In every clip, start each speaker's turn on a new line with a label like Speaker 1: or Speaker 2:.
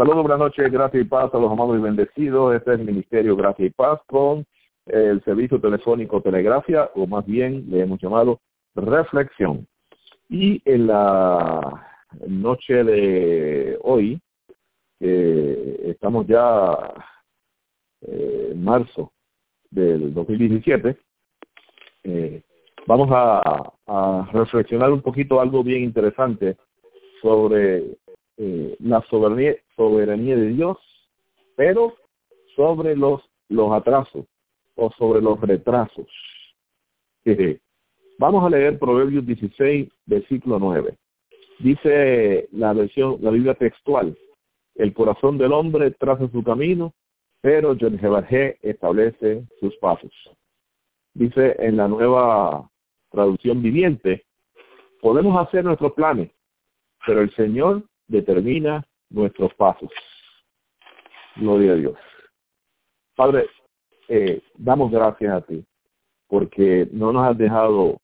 Speaker 1: Saludos, buenas noches, gracias y paz a los amados y bendecidos. Este es el Ministerio Gracia y Paz con el servicio telefónico Telegrafia, o más bien le hemos llamado Reflexión. Y en la noche de hoy, estamos ya eh, en marzo del 2017, eh, vamos a reflexionar un poquito algo bien interesante sobre eh, la soberanía, soberanía de Dios, pero sobre los, los atrasos o sobre los retrasos. Vamos a leer Proverbios 16, versículo 9. Dice la versión, la Biblia textual, el corazón del hombre traza su camino, pero Jehová establece sus pasos. Dice en la nueva traducción viviente, podemos hacer nuestros planes, pero el Señor determina nuestros pasos. Gloria a Dios. Padre, eh, damos gracias a ti, porque no nos has dejado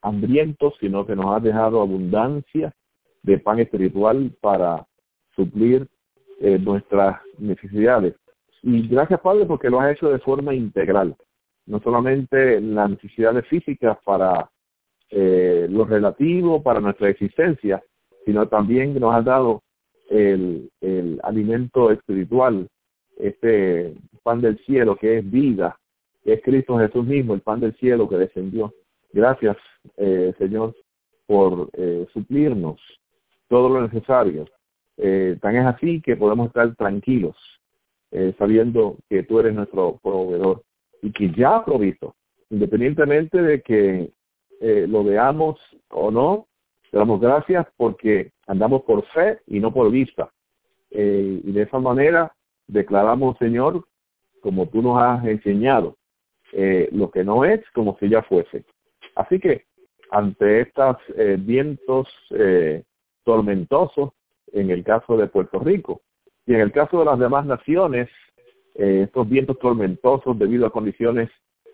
Speaker 1: hambrientos, sino que nos has dejado abundancia de pan espiritual para suplir eh, nuestras necesidades. Y gracias, Padre, porque lo has hecho de forma integral. No solamente las necesidades físicas para eh, lo relativo, para nuestra existencia, sino también nos has dado el, alimento espiritual, este pan del cielo que es vida, que es Cristo Jesús mismo, el pan del cielo que descendió. Gracias, eh, Señor, por eh, suplirnos todo lo necesario. Eh, tan es así que podemos estar tranquilos, sabiendo que tú eres nuestro proveedor y que ya provisto, independientemente de que lo veamos o no, te damos gracias porque andamos por fe y no por vista. Eh, y de esa manera declaramos, Señor, como tú nos has enseñado, eh, lo que no es como si ya fuese. Así que ante estos eh, vientos tormentosos, en el caso de Puerto Rico, y en el caso de las demás naciones, estos vientos tormentosos debido a condiciones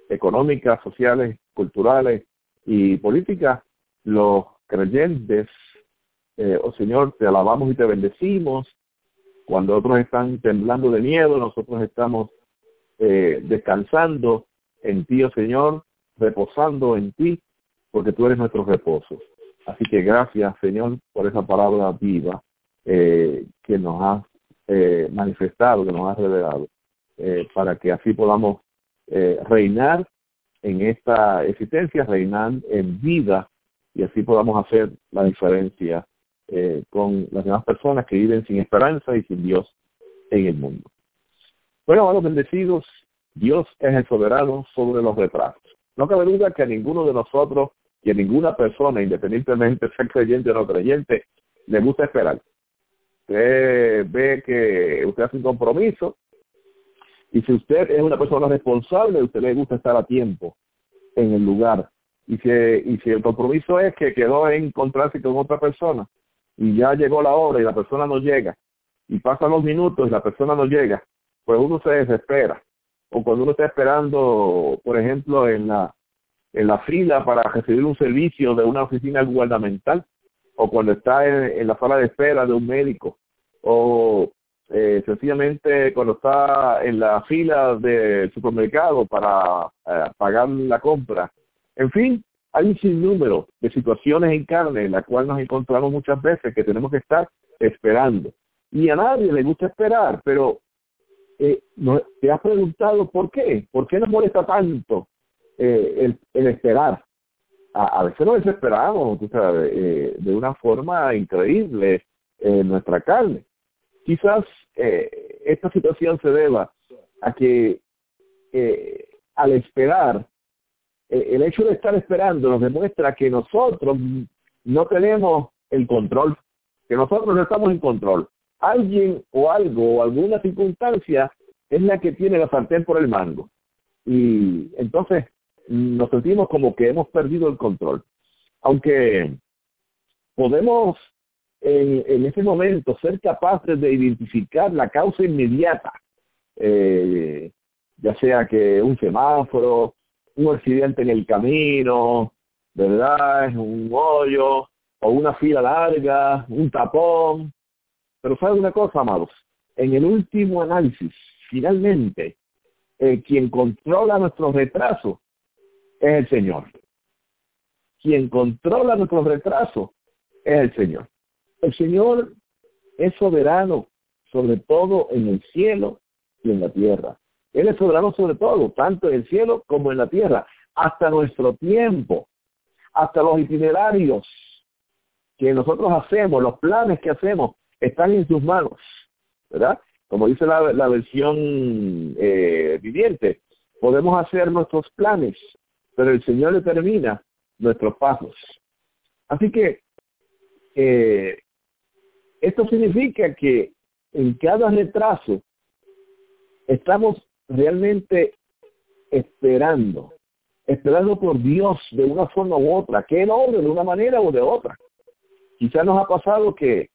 Speaker 1: económicas, sociales, culturales y políticas, los creyentes, eh, oh Señor, te alabamos y te bendecimos. Cuando otros están temblando de miedo, nosotros estamos eh, descansando en ti, oh Señor, reposando en ti, porque tú eres nuestro reposo. Así que gracias, Señor, por esa palabra viva eh, que nos has manifestado, que nos has revelado, para que así podamos reinar en esta existencia, reinar en vida y así podamos hacer la diferencia eh, con las demás personas que viven sin esperanza y sin Dios en el mundo. Bueno, hermanos bendecidos, Dios es el soberano sobre los retrasos. No cabe duda que a ninguno de nosotros y a ninguna persona, independientemente de ser creyente o no creyente, le gusta esperar. Usted ve que usted hace un compromiso y si usted es una persona responsable, a usted le gusta estar a tiempo en el lugar y si, y si el compromiso es que quedó en encontrarse con otra persona y ya llegó la hora y la persona no llega y pasan los minutos y la persona no llega, pues uno se desespera. O cuando uno está esperando, por ejemplo, en la en la fila para recibir un servicio de una oficina gubernamental, o cuando está en, en la sala de espera de un médico, o eh, sencillamente cuando está en la fila del supermercado para eh, pagar la compra en fin, hay un sinnúmero de situaciones en carne en las cuales nos encontramos muchas veces que tenemos que estar esperando. Y a nadie le gusta esperar, pero eh, te has preguntado por qué, por qué nos molesta tanto eh, el, esperar. A, veces nos desesperamos tú sabes, eh, de una forma increíble en nuestra carne. Quizás esta situación se deba a que al esperar el hecho de estar esperando nos demuestra que nosotros no tenemos el control, que nosotros no estamos en control. alguien o algo o alguna circunstancia es la que tiene la sartén por el mango. Y entonces nos sentimos como que hemos perdido el control. Aunque podemos en, en ese momento ser capaces de identificar la causa inmediata, eh, ya sea que un semáforo, un accidente en el camino, ¿verdad? Un hoyo, o una fila larga, un tapón. Pero ¿sabe una cosa, amados? En el último análisis, finalmente, quien controla nuestro retraso es el Señor. Quien controla nuestro retraso es el Señor. El Señor es soberano sobre todo en el cielo y en la tierra. Él es soberano sobre todo, tanto en el cielo como en la tierra, hasta nuestro tiempo, hasta los itinerarios que nosotros hacemos, los planes que hacemos, están en sus manos, ¿verdad? Como dice la, versión eh, viviente, podemos hacer nuestros planes, pero el Señor determina nuestros pasos. Así que eh, esto significa que en cada retraso estamos realmente esperando, esperando por Dios de una forma u otra, que Él obre de una manera o de otra. Quizás nos ha pasado que,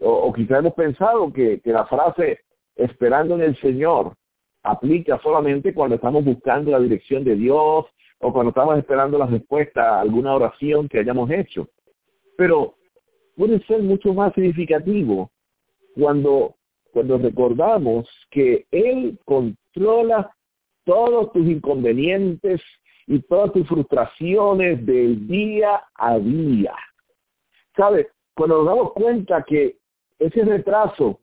Speaker 1: o, o quizás hemos pensado que, que la frase esperando en el Señor aplica solamente cuando estamos buscando la dirección de Dios o cuando estamos esperando la respuesta a alguna oración que hayamos hecho. Pero puede ser mucho más significativo cuando cuando recordamos que Él controla todos tus inconvenientes y todas tus frustraciones del día a día. ¿Sabes? Cuando nos damos cuenta que ese retraso,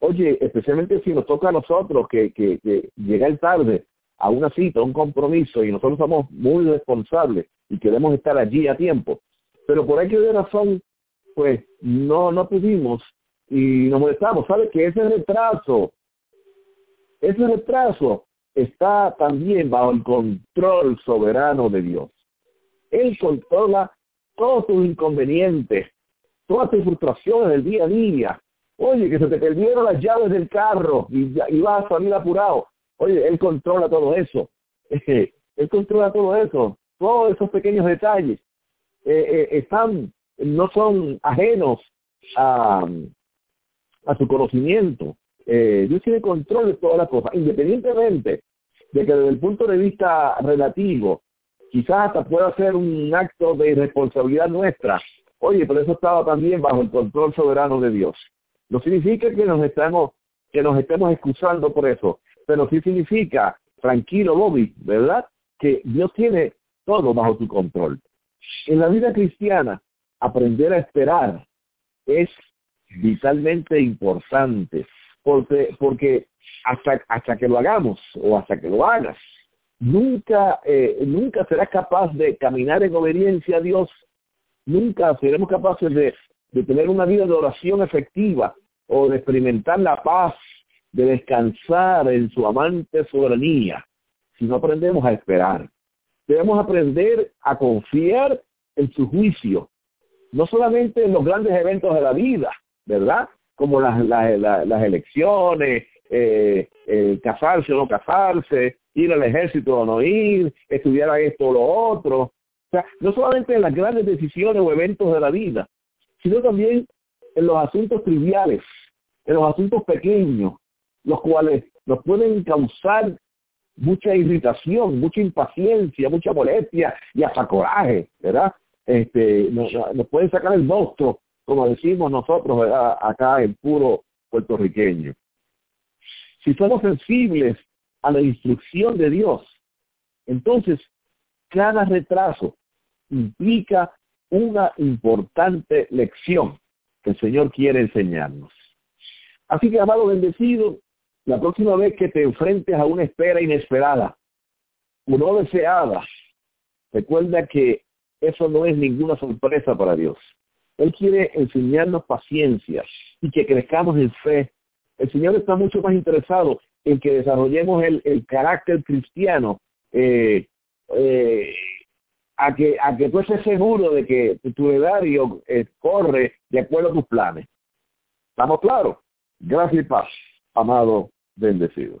Speaker 1: oye, especialmente si nos toca a nosotros que, que, que llegar tarde a una cita, a un compromiso, y nosotros somos muy responsables y queremos estar allí a tiempo, pero por hay que razón, pues no, no pudimos y nos molestamos. ¿Sabe que ese retraso, ese retraso está también bajo el control soberano de Dios? Él controla todos tus inconvenientes, todas tus frustraciones del día a día. Oye, que se te perdieron las llaves del carro y, vas a salir apurado. Oye, Él controla todo eso. él controla todo eso. Todos esos pequeños detalles eh, eh, están, no son ajenos a su conocimiento. Eh, Dios tiene control de todas las cosas, independientemente de que desde el punto de vista relativo, quizás hasta pueda ser un acto de irresponsabilidad nuestra. Oye, pero eso estaba también bajo el control soberano de Dios. No significa que nos estemos, que nos estemos excusando por eso, pero sí significa, tranquilo Bobby, ¿verdad? Que Dios tiene todo bajo su control. En la vida cristiana, aprender a esperar es vitalmente importante, porque, porque hasta, hasta que lo hagamos o hasta que lo hagas, nunca, eh, nunca serás capaz de caminar en obediencia a Dios, nunca seremos capaces de, de tener una vida de oración efectiva o de experimentar la paz, de descansar en su amante soberanía, si no aprendemos a esperar. Debemos aprender a confiar en su juicio, no solamente en los grandes eventos de la vida, ¿verdad? Como las, las, las, elecciones, eh, casarse o no casarse, ir al ejército o no ir, estudiar esto o lo otro. O sea, no solamente en las grandes decisiones o eventos de la vida, sino también en los asuntos triviales, en los asuntos pequeños, los cuales nos pueden causar mucha irritación, mucha impaciencia, mucha molestia y hasta coraje, ¿verdad? Este, nos, nos pueden sacar el monstruo como decimos nosotros acá en puro puertorriqueño. Si somos sensibles a la instrucción de Dios, entonces cada retraso implica una importante lección que el Señor quiere enseñarnos. Así que, amado bendecido, la próxima vez que te enfrentes a una espera inesperada o no deseada, recuerda que eso no es ninguna sorpresa para Dios. Él quiere enseñarnos paciencia y que crezcamos en fe. El Señor está mucho más interesado en que desarrollemos el, carácter cristiano, eh, eh, a que a que tú estés seguro de que tu horario eh, corre de acuerdo a tus planes. ¿Estamos claros? Gracias y paz, amado bendecido.